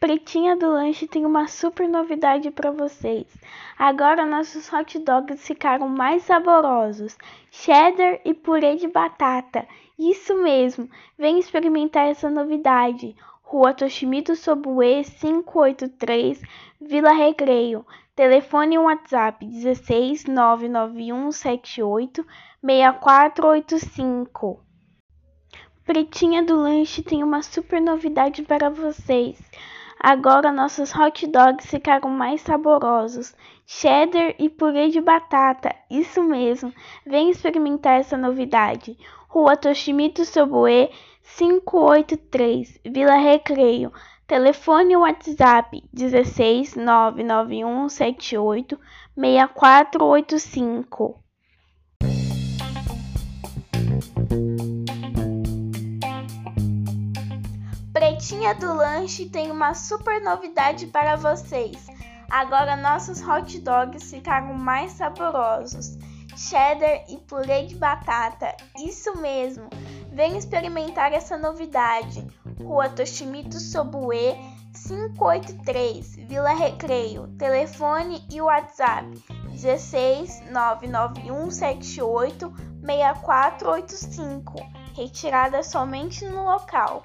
Pretinha do Lanche tem uma super novidade para vocês. Agora nossos hot dogs ficaram mais saborosos, cheddar e purê de batata. Isso mesmo, vem experimentar essa novidade. Rua Toshimito Sobue 583, Vila Recreio. Telefone e WhatsApp 16 991 78 6485. Pretinha do Lanche tem uma super novidade para vocês. Agora nossos hot dogs ficaram mais saborosos, cheddar e purê de batata. Isso mesmo, vem experimentar essa novidade. Rua Toshimito Sobue 583, Vila Recreio. Telefone WhatsApp 16 991 78 6485. Pretinha do Lanche tem uma super novidade para vocês. Agora nossos hot dogs ficaram mais saborosos. Cheddar e purê de batata. Isso mesmo. Venha experimentar essa novidade. Rua Toshimito Sobue 583, Vila Recreio. Telefone e WhatsApp 16 991 78 6485. Retirada somente no local.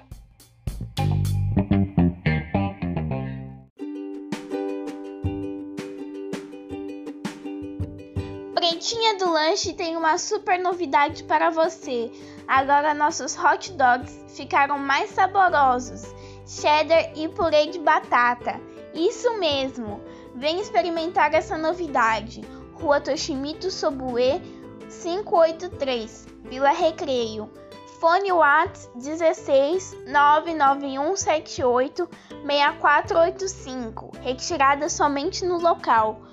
Pretinha do Lanche tem uma super novidade para você. Agora nossos hot dogs ficaram mais saborosos, cheddar e purê de batata. Isso mesmo. Vem experimentar essa novidade. Rua Toshimito Sobue 583, Vila Recreio. Fone Whats 16 99178 6485. Retirada somente no local.